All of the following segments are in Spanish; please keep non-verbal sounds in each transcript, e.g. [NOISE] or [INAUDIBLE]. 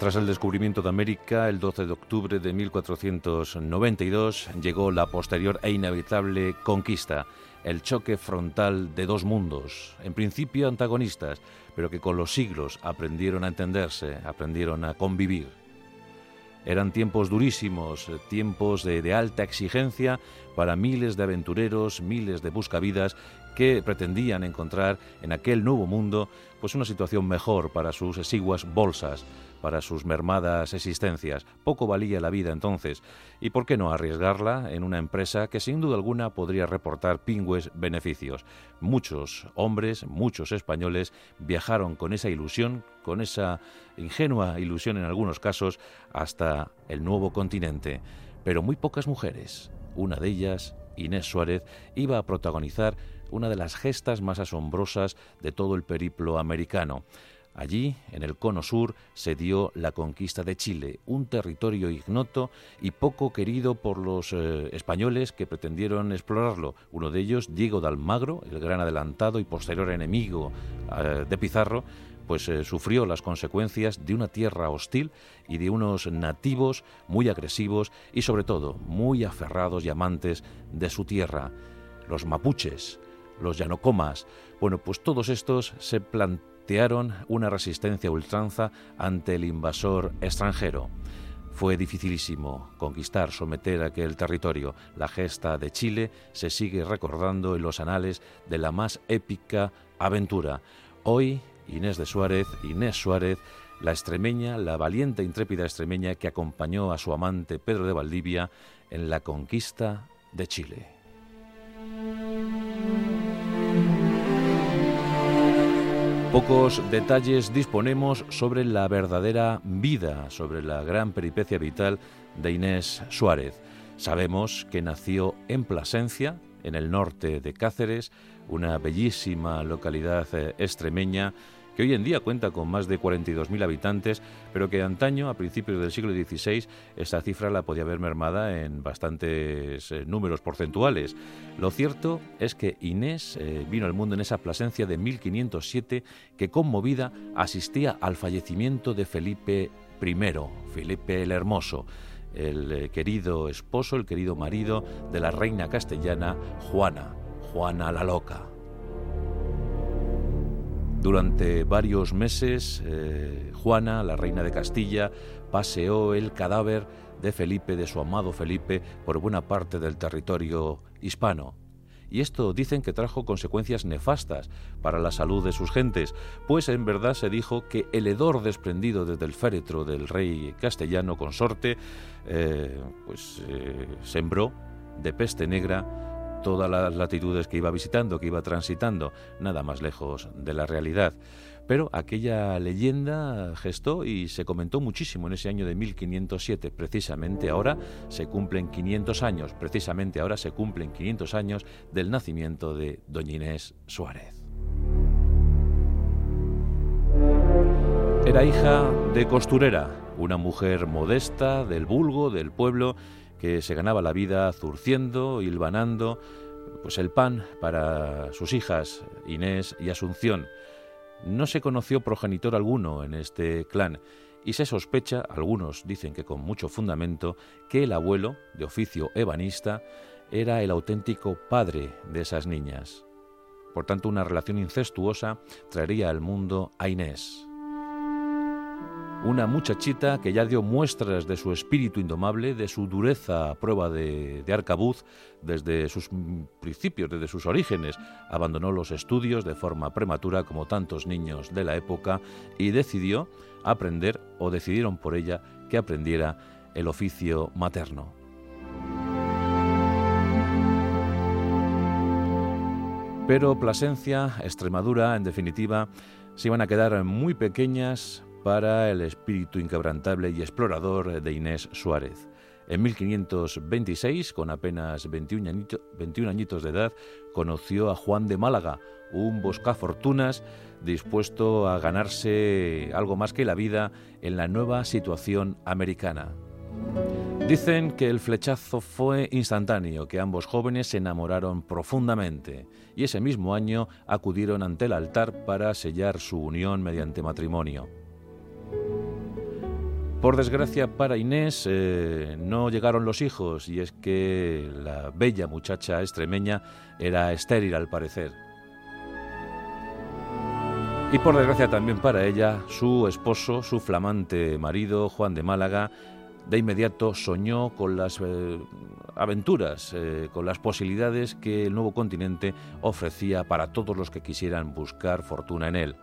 Tras el descubrimiento de América, el 12 de octubre de 1492, llegó la posterior e inevitable conquista, el choque frontal de dos mundos, en principio antagonistas, pero que con los siglos aprendieron a entenderse, aprendieron a convivir. Eran tiempos durísimos, tiempos de, alta exigencia para miles de aventureros, miles de buscavidas que pretendían encontrar en aquel nuevo mundo pues una situación mejor para sus exiguas bolsas, para sus mermadas existencias. Poco valía la vida entonces, y por qué no arriesgarla en una empresa que sin duda alguna podría reportar pingües beneficios. Muchos hombres, muchos españoles viajaron con esa ilusión, con esa ingenua ilusión en algunos casos, hasta el nuevo continente. Pero muy pocas mujeres. Una de ellas, Inés Suárez, iba a protagonizar una de las gestas más asombrosas de todo el periplo americano. Allí, en el cono sur, se dio la conquista de Chile, un territorio ignoto y poco querido por los eh, españoles que pretendieron explorarlo. Uno de ellos, Diego de Almagro, el gran adelantado y posterior enemigo eh, de Pizarro, pues eh, sufrió las consecuencias de una tierra hostil y de unos nativos muy agresivos y sobre todo muy aferrados y amantes de su tierra, los mapuches, los yanocomas. Bueno, pues todos estos se plantearon una resistencia ultranza ante el invasor extranjero. Fue dificilísimo conquistar, someter aquel territorio. La gesta de Chile se sigue recordando en los anales de la más épica aventura. Hoy Inés de Suárez, Inés Suárez, la extremeña, la valiente intrépida extremeña que acompañó a su amante Pedro de Valdivia en la conquista de Chile. Pocos detalles disponemos sobre la verdadera vida, sobre la gran peripecia vital de Inés Suárez. Sabemos que nació en Plasencia, en el norte de Cáceres, una bellísima localidad eh, extremeña que hoy en día cuenta con más de 42.000 habitantes, pero que antaño, a principios del siglo XVI, esta cifra la podía haber mermada en bastantes eh, números porcentuales. Lo cierto es que Inés eh, vino al mundo en esa Plasencia de 1507 que conmovida asistía al fallecimiento de Felipe I, Felipe el Hermoso el eh, querido esposo, el querido marido de la reina castellana Juana, Juana la Loca. Durante varios meses, eh, Juana, la reina de Castilla, paseó el cadáver de Felipe, de su amado Felipe, por buena parte del territorio hispano. Y esto dicen que trajo consecuencias nefastas para la salud de sus gentes, pues en verdad se dijo que el hedor desprendido desde el féretro del rey castellano consorte, eh, pues eh, sembró de peste negra todas las latitudes que iba visitando, que iba transitando, nada más lejos de la realidad. Pero aquella leyenda gestó y se comentó muchísimo en ese año de 1507. Precisamente ahora se cumplen 500 años, precisamente ahora se cumplen 500 años del nacimiento de Doña Inés Suárez. Era hija de costurera, una mujer modesta, del vulgo, del pueblo, que se ganaba la vida zurciendo, hilvanando, pues el pan para sus hijas Inés y Asunción. No se conoció progenitor alguno en este clan y se sospecha, algunos dicen que con mucho fundamento, que el abuelo, de oficio ebanista, era el auténtico padre de esas niñas. Por tanto, una relación incestuosa traería al mundo a Inés una muchachita que ya dio muestras de su espíritu indomable, de su dureza a prueba de, arcabuz desde sus principios, desde sus orígenes. Abandonó los estudios de forma prematura como tantos niños de la época y decidió aprender, o decidieron por ella que aprendiera el oficio materno. Pero Plasencia, Extremadura, en definitiva, se iban a quedar muy pequeñas para el espíritu inquebrantable y explorador de Inés Suárez. En 1526, con apenas 21, añitos de edad, conoció a Juan de Málaga, un buscafortunas dispuesto a ganarse algo más que la vida en la nueva situación americana. Dicen que el flechazo fue instantáneo, que ambos jóvenes se enamoraron profundamente y ese mismo año acudieron ante el altar para sellar su unión mediante matrimonio. Por desgracia para Inés eh, no llegaron los hijos y es que la bella muchacha extremeña era estéril al parecer. Y por desgracia también para ella, su esposo, su flamante marido, Juan de Málaga, de inmediato soñó con las eh, aventuras, eh, con las posibilidades que el nuevo continente ofrecía para todos los que quisieran buscar fortuna en él.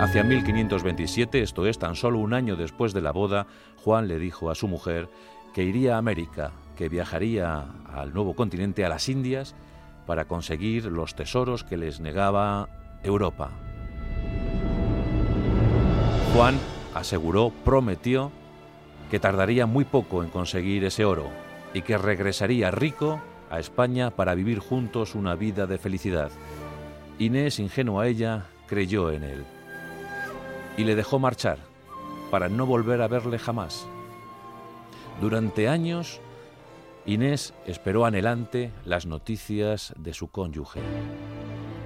Hacia 1527, esto es, tan solo un año después de la boda, Juan le dijo a su mujer que iría a América, que viajaría al nuevo continente, a las Indias, para conseguir los tesoros que les negaba Europa. Juan aseguró, prometió, que tardaría muy poco en conseguir ese oro y que regresaría rico a España para vivir juntos una vida de felicidad. Inés, ingenua ella, creyó en él y le dejó marchar para no volver a verle jamás. Durante años, Inés esperó anhelante las noticias de su cónyuge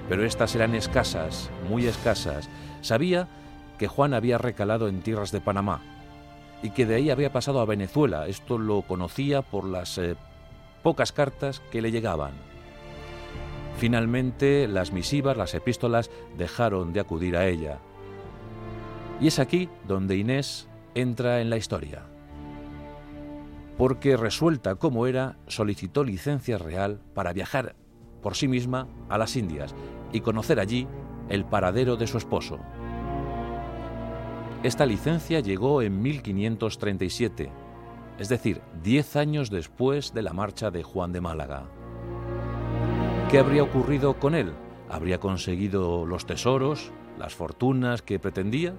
pero estas eran escasas, muy escasas. Sabía que Juan había recalado en tierras de Panamá y que de ahí había pasado a Venezuela. Esto lo conocía por las eh, pocas cartas que le llegaban. Finalmente, las misivas, las epístolas, dejaron de acudir a ella. Y es aquí donde Inés entra en la historia. Porque resuelta como era, solicitó licencia real para viajar por sí misma a las Indias y conocer allí el paradero de su esposo. Esta licencia llegó en 1537, es decir, diez años después de la marcha de Juan de Málaga. ¿Qué habría ocurrido con él? ¿Habría conseguido los tesoros, las fortunas que pretendía?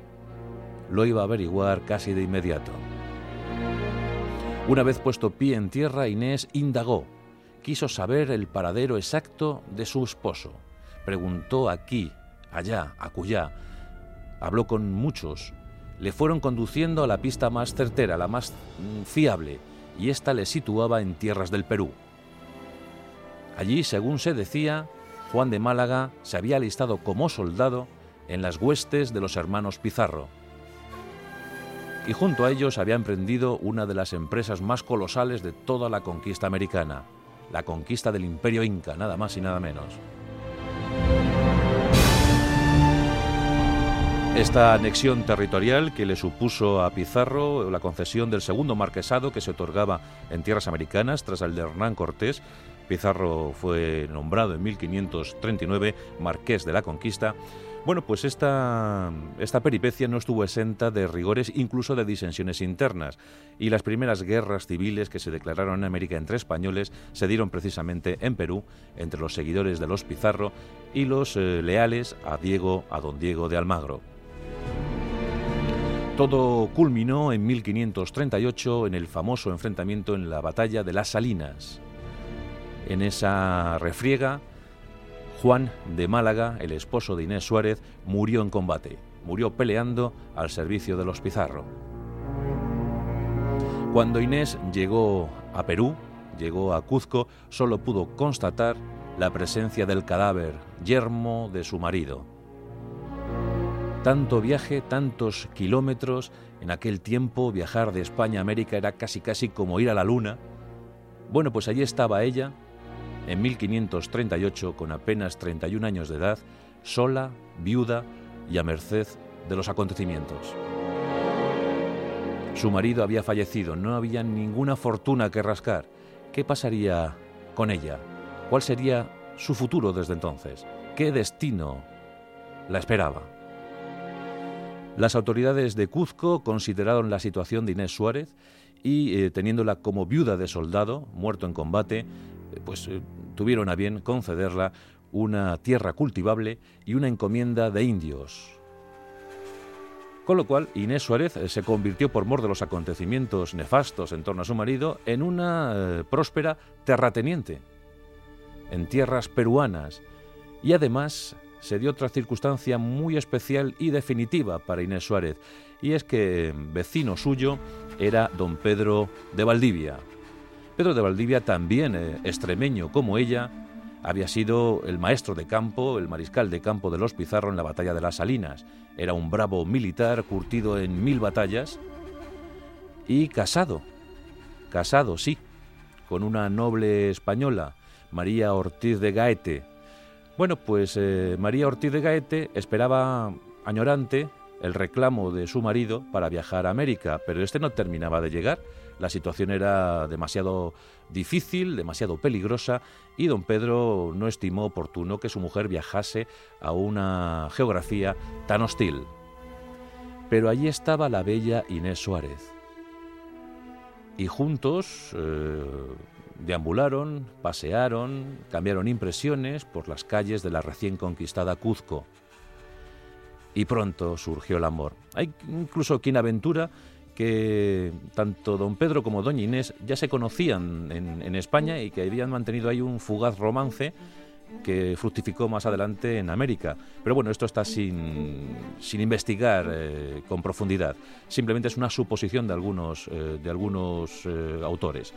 Lo iba a averiguar casi de inmediato. Una vez puesto pie en tierra, Inés indagó quiso saber el paradero exacto de su esposo. Preguntó aquí, allá, acullá. Habló con muchos. Le fueron conduciendo a la pista más certera, la más mm, fiable, y ésta le situaba en tierras del Perú. Allí, según se decía, Juan de Málaga se había alistado como soldado en las huestes de los hermanos Pizarro. Y junto a ellos había emprendido una de las empresas más colosales de toda la conquista americana, la conquista del imperio inca, nada más y nada menos. Esta anexión territorial que le supuso a Pizarro la concesión del segundo marquesado que se otorgaba en tierras americanas tras el de Hernán Cortés, Pizarro fue nombrado en 1539 marqués de la conquista, bueno, pues esta, esta peripecia no estuvo exenta de rigores, incluso de disensiones internas, y las primeras guerras civiles que se declararon en América entre españoles se dieron precisamente en Perú, entre los seguidores de los Pizarro y los eh, leales a Diego, a don Diego de Almagro. Todo culminó en 1538 en el famoso enfrentamiento en la batalla de las Salinas. En esa refriega, Juan de Málaga, el esposo de Inés Suárez, murió en combate, murió peleando al servicio de los Pizarro. Cuando Inés llegó a Perú, llegó a Cuzco, solo pudo constatar la presencia del cadáver yermo de su marido. Tanto viaje, tantos kilómetros, en aquel tiempo viajar de España a América era casi casi como ir a la luna. Bueno, pues allí estaba ella, en 1538, con apenas 31 años de edad, sola, viuda y a merced de los acontecimientos. Su marido había fallecido, no había ninguna fortuna que rascar. ¿Qué pasaría con ella? ¿Cuál sería su futuro desde entonces? ¿Qué destino la esperaba? Las autoridades de Cuzco consideraron la situación de Inés Suárez y, eh, teniéndola como viuda de soldado, muerto en combate, pues eh, tuvieron a bien concederla una tierra cultivable y una encomienda de indios. Con lo cual, Inés Suárez eh, se convirtió, por mor de los acontecimientos nefastos en torno a su marido, en una eh, próspera terrateniente en tierras peruanas. Y además se dio otra circunstancia muy especial y definitiva para Inés Suárez, y es que vecino suyo era don Pedro de Valdivia, Pedro de Valdivia, también eh, extremeño como ella, había sido el maestro de campo, el mariscal de campo de los Pizarro en la batalla de las Salinas. Era un bravo militar curtido en mil batallas y casado, casado, sí, con una noble española, María Ortiz de Gaete. Bueno, pues eh, María Ortiz de Gaete esperaba añorante el reclamo de su marido para viajar a América, pero este no terminaba de llegar. La situación era demasiado difícil, demasiado peligrosa, y don Pedro no estimó oportuno que su mujer viajase a una geografía tan hostil. Pero allí estaba la bella Inés Suárez. Y juntos eh, deambularon, pasearon, cambiaron impresiones por las calles de la recién conquistada Cuzco. Y pronto surgió el amor. Hay incluso quien aventura que tanto don Pedro como doña Inés ya se conocían en, España y que habían mantenido ahí un fugaz romance que fructificó más adelante en América. Pero bueno, esto está sin, investigar eh, con profundidad. Simplemente es una suposición de algunos, eh, de algunos eh, autores.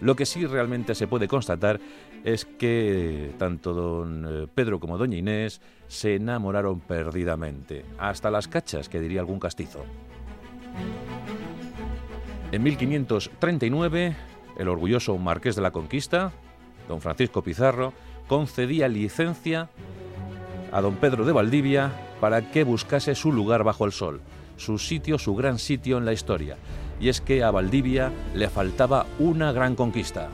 Lo que sí realmente se puede constatar es que tanto don Pedro como doña Inés se enamoraron perdidamente, hasta las cachas, que diría algún castizo. En 1539, el orgulloso marqués de la Conquista, don Francisco Pizarro, concedía licencia a don Pedro de Valdivia para que buscase su lugar bajo el sol, su sitio, su gran sitio en la historia. Y es que a Valdivia le faltaba una gran conquista,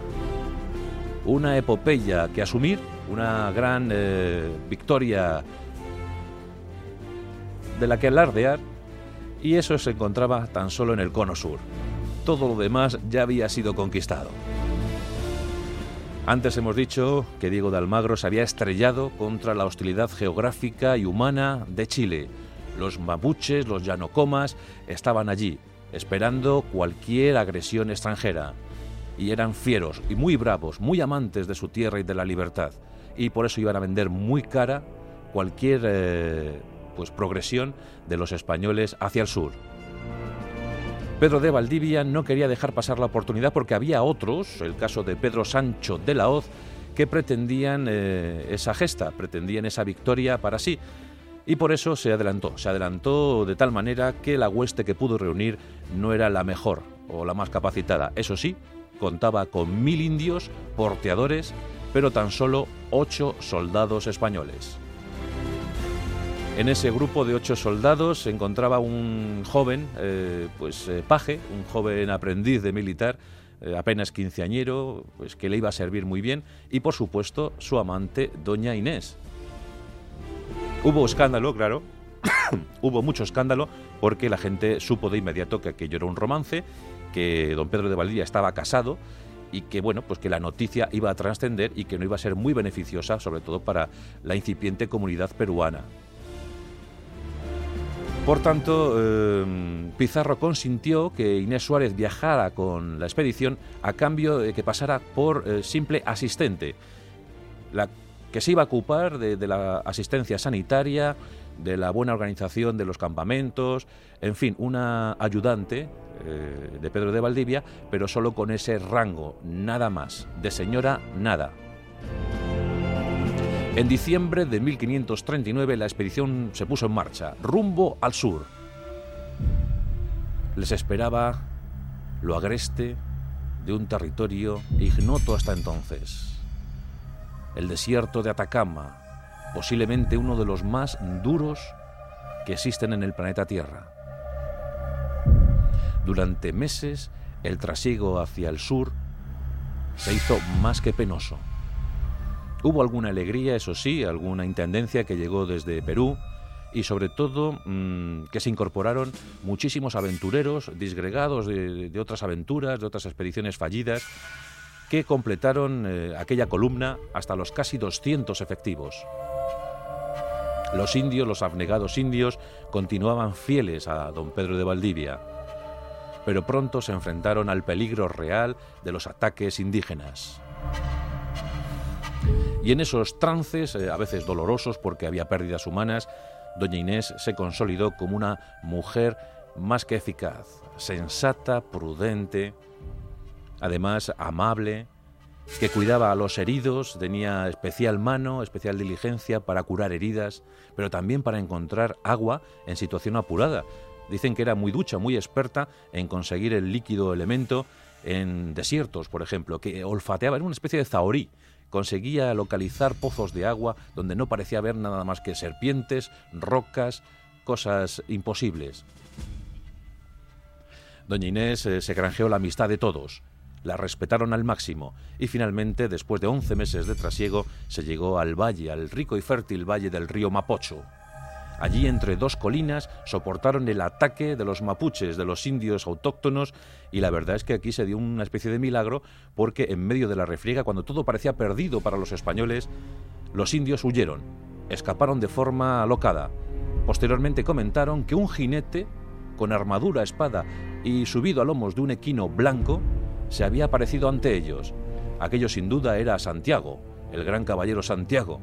una epopeya que asumir, una gran eh, victoria de la que alardear y eso se encontraba tan solo en el cono sur. Todo lo demás ya había sido conquistado. Antes hemos dicho que Diego de Almagro se había estrellado contra la hostilidad geográfica y humana de Chile. Los mapuches, los llanocomas, estaban allí, esperando cualquier agresión extranjera. Y eran fieros y muy bravos, muy amantes de su tierra y de la libertad. Y por eso iban a vender muy cara cualquier eh, pues progresión de los españoles hacia el sur. Pedro de Valdivia no quería dejar pasar la oportunidad porque había otros, el caso de Pedro Sancho de la Hoz, que pretendían eh, esa gesta, pretendían esa victoria para sí. Y por eso se adelantó, se adelantó de tal manera que la hueste que pudo reunir no era la mejor o la más capacitada. Eso sí, contaba con mil indios, porteadores, pero tan solo ocho soldados españoles. En ese grupo de ocho soldados se encontraba un joven, eh, pues eh, paje, un joven aprendiz de militar, eh, apenas quinceañero, pues que le iba a servir muy bien, y por supuesto su amante, doña Inés. Hubo escándalo, claro, [COUGHS] hubo mucho escándalo, porque la gente supo de inmediato que aquello era un romance, que don Pedro de Valdivia estaba casado y que bueno, pues que la noticia iba a trascender y que no iba a ser muy beneficiosa, sobre todo para la incipiente comunidad peruana. Por tanto, em, Pizarro consintió que Inés Suárez viajara con la expedición a cambio de que pasara por eh, simple asistente, la que se iba a ocupar de, la asistencia sanitaria, de la buena organización de los campamentos, en fin, una ayudante eh, de Pedro de Valdivia, pero solo con ese rango, nada más, de señora nada. En diciembre de 1539 la expedición se puso en marcha, rumbo al sur. Les esperaba lo agreste de un territorio ignoto hasta entonces. El desierto de Atacama, posiblemente uno de los más duros que existen en el planeta Tierra. Durante meses el trasiego hacia el sur se hizo más que penoso. Hubo alguna alegría, eso sí, alguna intendencia que llegó desde Perú y sobre todo mm, que se incorporaron muchísimos aventureros disgregados de, otras aventuras, de otras expediciones fallidas, que completaron eh, aquella columna hasta los casi 200 efectivos. Los indios, los abnegados indios, continuaban fieles a don Pedro de Valdivia, pero pronto se enfrentaron al peligro real de los ataques indígenas. Y en esos trances, eh, a veces dolorosos porque había pérdidas humanas, doña Inés se consolidó como una mujer más que eficaz, sensata, prudente, además amable, que cuidaba a los heridos, tenía especial mano, especial diligencia para curar heridas, pero también para encontrar agua en situación apurada. Dicen que era muy ducha, muy experta en conseguir el líquido elemento en desiertos, por ejemplo, que olfateaba, era una especie de zahorí. Conseguía localizar pozos de agua donde no parecía haber nada más que serpientes, rocas, cosas imposibles. Doña Inés eh, se granjeó la amistad de todos, la respetaron al máximo y finalmente, después de 11 meses de trasiego, se llegó al valle, al rico y fértil valle del río Mapocho. Allí, entre dos colinas, soportaron el ataque de los mapuches, de los indios autóctonos, y la verdad es que aquí se dio una especie de milagro porque en medio de la refriega, cuando todo parecía perdido para los españoles, los indios huyeron, escaparon de forma alocada. Posteriormente comentaron que un jinete, con armadura, espada y subido a lomos de un equino blanco, se había aparecido ante ellos. Aquello sin duda era Santiago, el gran caballero Santiago,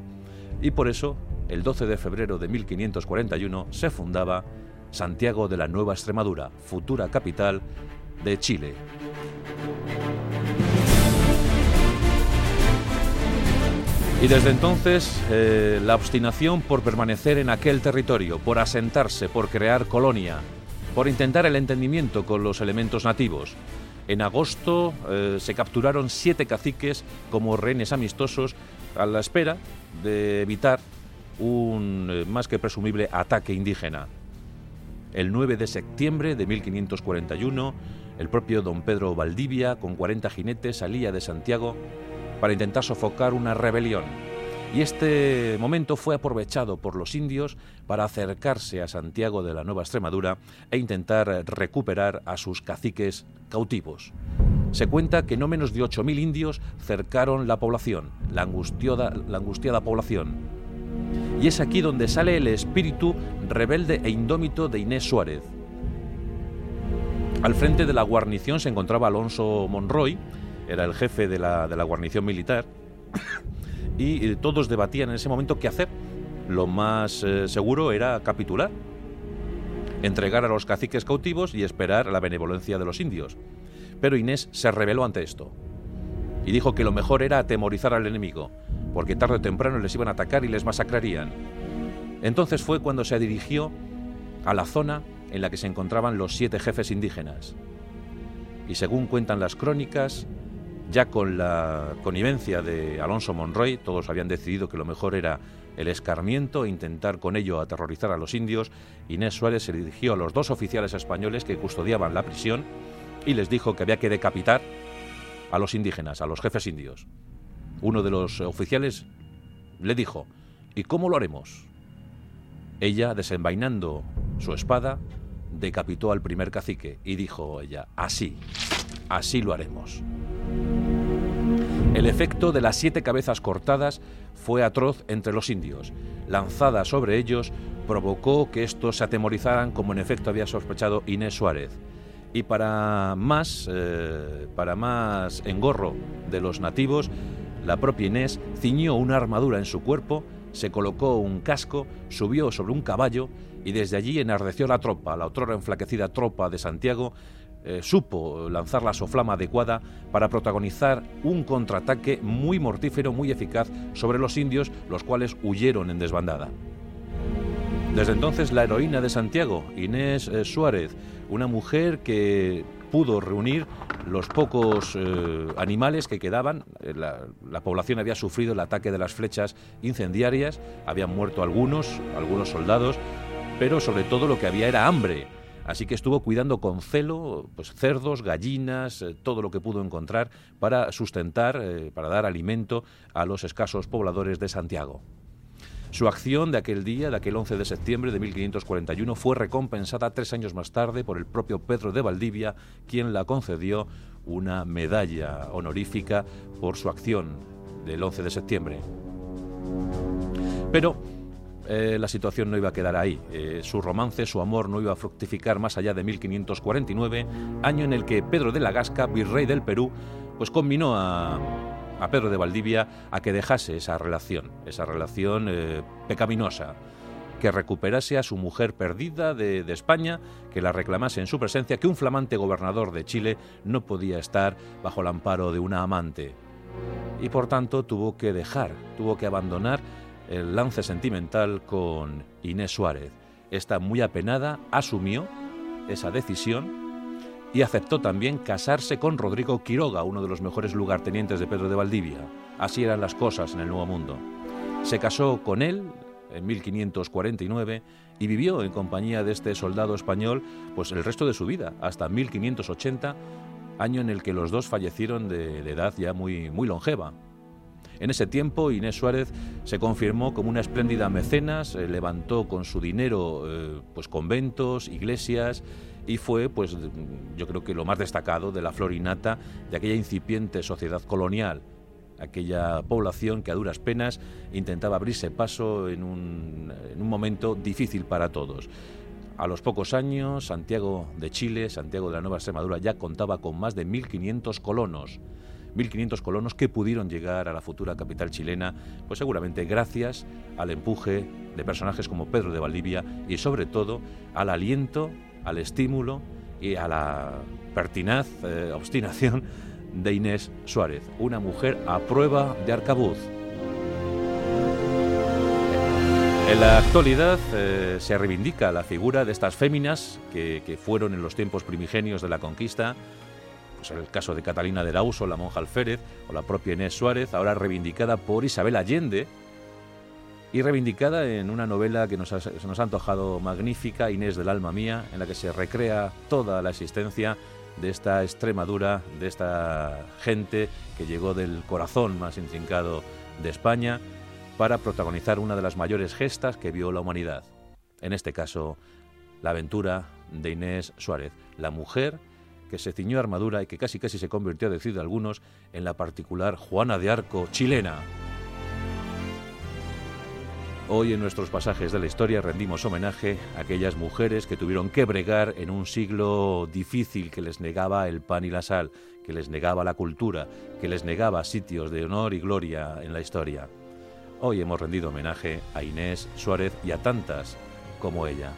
y por eso, el 12 de febrero de 1541, se fundaba Santiago de la Nueva Extremadura, futura capital de Chile. Y desde entonces eh, la obstinación por permanecer en aquel territorio, por asentarse, por crear colonia, por intentar el entendimiento con los elementos nativos, en agosto eh, se capturaron siete caciques como rehenes amistosos a la espera de evitar un eh, más que presumible ataque indígena. El 9 de septiembre de 1541, el propio don Pedro Valdivia, con 40 jinetes, salía de Santiago para intentar sofocar una rebelión y este momento fue aprovechado por los indios para acercarse a Santiago de la Nueva Extremadura e intentar recuperar a sus caciques cautivos. Se cuenta que no menos de 8.000 indios cercaron la población, la angustiada, la angustiada población. Y es aquí donde sale el espíritu rebelde e indómito de Inés Suárez. Al frente de la guarnición se encontraba Alonso Monroy, era el jefe de la, de la guarnición militar, [COUGHS] y todos debatían en ese momento qué hacer. Lo más eh, seguro era capitular, entregar a los caciques cautivos y esperar la benevolencia de los indios. Pero Inés se rebeló ante esto y dijo que lo mejor era atemorizar al enemigo, porque tarde o temprano les iban a atacar y les masacrarían. Entonces fue cuando se dirigió a la zona en la que se encontraban los siete jefes indígenas. Y según cuentan las crónicas, ya con la connivencia de Alonso Monroy, todos habían decidido que lo mejor era el escarmiento e intentar con ello aterrorizar a los indios. Inés Suárez se dirigió a los dos oficiales españoles que custodiaban la prisión y les dijo que había que decapitar a los indígenas, a los jefes indios. Uno de los oficiales le dijo, ¿y cómo lo haremos? Ella, desenvainando su espada, decapitó al primer cacique y dijo ella, así, así lo haremos. El efecto de las siete cabezas cortadas fue atroz entre los indios. Lanzada sobre ellos, provocó que estos se atemorizaran como en efecto había sospechado Inés Suárez. Y para más, eh, para más engorro de los nativos, la propia Inés ciñó una armadura en su cuerpo, se colocó un casco, subió sobre un caballo y desde allí enardeció la tropa, la otrora enflaquecida tropa de Santiago, eh, supo lanzar la soflama adecuada para protagonizar un contraataque muy mortífero, muy eficaz sobre los indios, los cuales huyeron en desbandada. Desde entonces la heroína de Santiago, Inés eh, Suárez, una mujer que pudo reunir los pocos eh, animales que quedaban. La, la, población había sufrido el ataque de las flechas incendiarias, habían muerto algunos, algunos soldados, pero sobre todo lo que había era hambre. Así que estuvo cuidando con celo pues, cerdos, gallinas, eh, todo lo que pudo encontrar para sustentar, eh, para dar alimento a los escasos pobladores de Santiago. Su acción de aquel día, de aquel 11 de septiembre de 1541, fue recompensada tres años más tarde por el propio Pedro de Valdivia, quien la concedió una medalla honorífica por su acción del 11 de septiembre. Pero eh, la situación no iba a quedar ahí. Eh, su romance, su amor no iba a fructificar más allá de 1549, año en el que Pedro de la Gasca, virrey del Perú, pues combinó a, Pedro de Valdivia a que dejase esa relación, esa relación eh, pecaminosa que recuperase a su mujer perdida de, de, España, que la reclamase en su presencia, que un flamante gobernador de Chile no podía estar bajo el amparo de una amante. y por tanto tuvo que dejar, tuvo que abandonar el lance sentimental con Inés Suárez. Esta muy apenada asumió esa decisión y aceptó también casarse con Rodrigo Quiroga, uno de los mejores lugartenientes de Pedro de Valdivia. Así eran las cosas en el Nuevo Mundo. Se casó con él en 1549 y vivió en compañía de este soldado español pues el resto de su vida, hasta 1580, año en el que los dos fallecieron de, edad ya muy, muy longeva. En ese tiempo Inés Suárez se confirmó como una espléndida mecenas, eh, levantó con su dinero eh, pues conventos, iglesias y fue pues yo creo que lo más destacado de la florinata de aquella incipiente sociedad colonial aquella población que a duras penas intentaba abrirse paso en un, en un momento difícil para todos. A los pocos años, Santiago de Chile, Santiago de la Nueva Extremadura, ya contaba con más de 1.500 colonos. 1.500 colonos que pudieron llegar a la futura capital chilena, pues seguramente gracias al empuje de personajes como Pedro de Valdivia y sobre todo al aliento, al estímulo y a la pertinaz eh, obstinación de Inés Suárez, una mujer a prueba de arcabuz. En la actualidad eh, se reivindica la figura de estas féminas que, fueron en los tiempos primigenios de la conquista, pues en el caso de Catalina de Lauso, la monja alférez, o la propia Inés Suárez, ahora reivindicada por Isabel Allende, y reivindicada en una novela que nos ha, se nos ha antojado magnífica, Inés del alma mía, en la que se recrea toda la existencia de esta Extremadura, de esta gente que llegó del corazón más intrincado de España para protagonizar una de las mayores gestas que vio la humanidad. En este caso, la aventura de Inés Suárez, la mujer que se ciñó armadura y que casi casi se convirtió, a algunos, en la particular Juana de Arco chilena. Hoy en nuestros pasajes de la historia rendimos homenaje a aquellas mujeres que tuvieron que bregar en un siglo difícil que les negaba el pan y la sal, que les negaba la cultura, que les negaba sitios de honor y gloria en la historia. Hoy hemos rendido homenaje a Inés Suárez y a tantas como ella.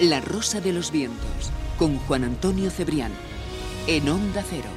La Rosa de los Vientos, con Juan Antonio Cebrián, en Onda Cero.